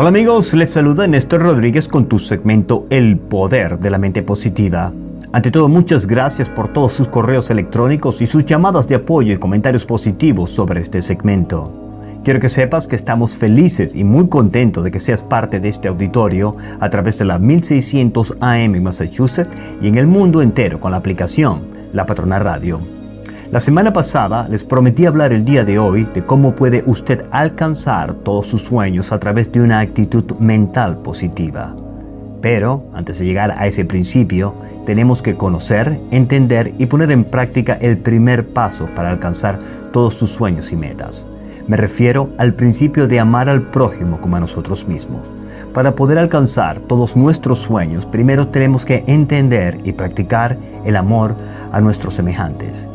Hola amigos, les saluda Néstor Rodríguez con tu segmento El Poder de la Mente Positiva. Ante todo, muchas gracias por todos sus correos electrónicos y sus llamadas de apoyo y comentarios positivos sobre este segmento. Quiero que sepas que estamos felices y muy contentos de que seas parte de este auditorio a través de la 1600 AM en Massachusetts y en el mundo entero con la aplicación La Patrona Radio. La semana pasada les prometí hablar el día de hoy de cómo puede usted alcanzar todos sus sueños a través de una actitud mental positiva. Pero, antes de llegar a ese principio, tenemos que conocer, entender y poner en práctica el primer paso para alcanzar todos sus sueños y metas. Me refiero al principio de amar al prójimo como a nosotros mismos. Para poder alcanzar todos nuestros sueños, primero tenemos que entender y practicar el amor a nuestros semejantes.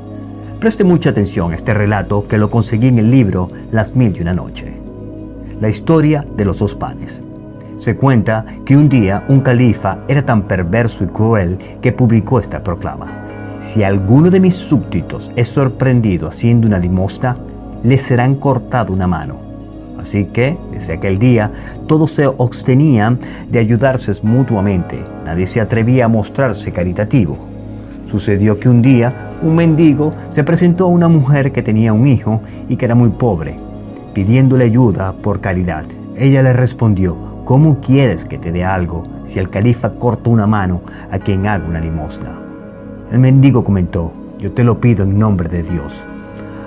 Preste mucha atención a este relato que lo conseguí en el libro Las Mil y una Noche. La historia de los dos panes. Se cuenta que un día un califa era tan perverso y cruel que publicó esta proclama. Si alguno de mis súbditos es sorprendido haciendo una limosna, le serán cortado una mano. Así que, desde aquel día, todos se abstenían de ayudarse mutuamente. Nadie se atrevía a mostrarse caritativo. Sucedió que un día un mendigo se presentó a una mujer que tenía un hijo y que era muy pobre, pidiéndole ayuda por caridad. Ella le respondió, ¿cómo quieres que te dé algo si el califa corta una mano a quien haga una limosna? El mendigo comentó, yo te lo pido en nombre de Dios.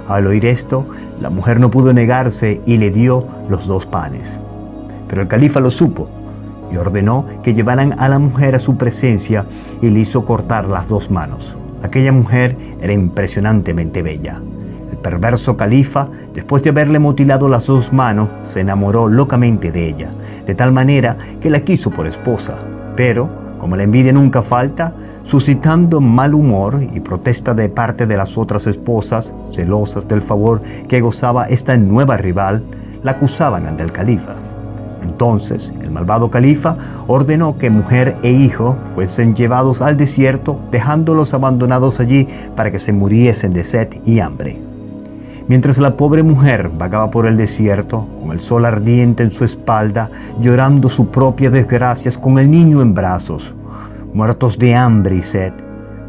Al oír esto, la mujer no pudo negarse y le dio los dos panes. Pero el califa lo supo y ordenó que llevaran a la mujer a su presencia y le hizo cortar las dos manos. Aquella mujer era impresionantemente bella. El perverso califa, después de haberle mutilado las dos manos, se enamoró locamente de ella, de tal manera que la quiso por esposa. Pero, como la envidia nunca falta, suscitando mal humor y protesta de parte de las otras esposas, celosas del favor que gozaba esta nueva rival, la acusaban ante el califa. Entonces el malvado califa ordenó que mujer e hijo fuesen llevados al desierto, dejándolos abandonados allí para que se muriesen de sed y hambre. Mientras la pobre mujer vagaba por el desierto, con el sol ardiente en su espalda, llorando su propia desgracia con el niño en brazos, muertos de hambre y sed,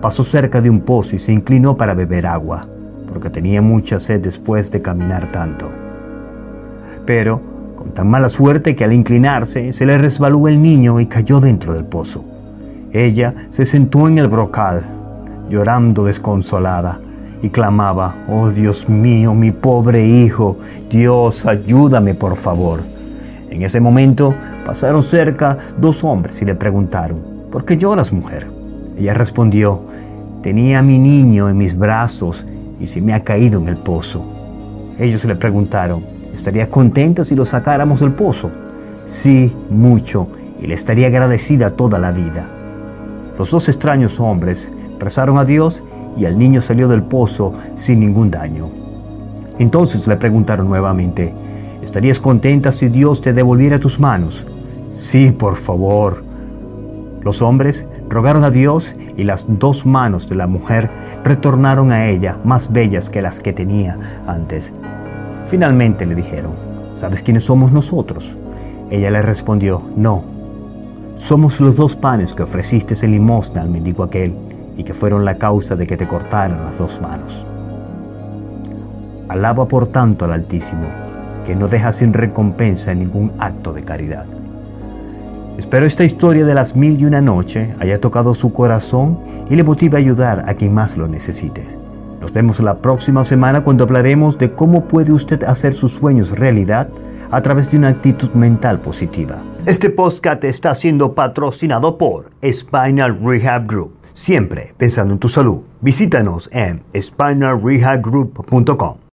pasó cerca de un pozo y se inclinó para beber agua, porque tenía mucha sed después de caminar tanto. Pero tan mala suerte que al inclinarse se le resbaló el niño y cayó dentro del pozo. Ella se sentó en el brocal, llorando desconsolada, y clamaba, Oh Dios mío, mi pobre hijo, Dios, ayúdame por favor. En ese momento pasaron cerca dos hombres y le preguntaron, ¿por qué lloras, mujer? Ella respondió, tenía a mi niño en mis brazos y se me ha caído en el pozo. Ellos le preguntaron, ¿Estaría contenta si lo sacáramos del pozo? Sí, mucho, y le estaría agradecida toda la vida. Los dos extraños hombres rezaron a Dios y el niño salió del pozo sin ningún daño. Entonces le preguntaron nuevamente, ¿estarías contenta si Dios te devolviera tus manos? Sí, por favor. Los hombres rogaron a Dios y las dos manos de la mujer retornaron a ella más bellas que las que tenía antes. Finalmente le dijeron, ¿sabes quiénes somos nosotros? Ella le respondió, no, somos los dos panes que ofreciste en limosna al mendigo aquel y que fueron la causa de que te cortaran las dos manos. Alaba por tanto al Altísimo, que no deja sin recompensa ningún acto de caridad. Espero esta historia de las mil y una noche haya tocado su corazón y le motive a ayudar a quien más lo necesite. Nos vemos la próxima semana cuando hablaremos de cómo puede usted hacer sus sueños realidad a través de una actitud mental positiva. Este podcast está siendo patrocinado por Spinal Rehab Group. Siempre pensando en tu salud. Visítanos en spinalrehabgroup.com.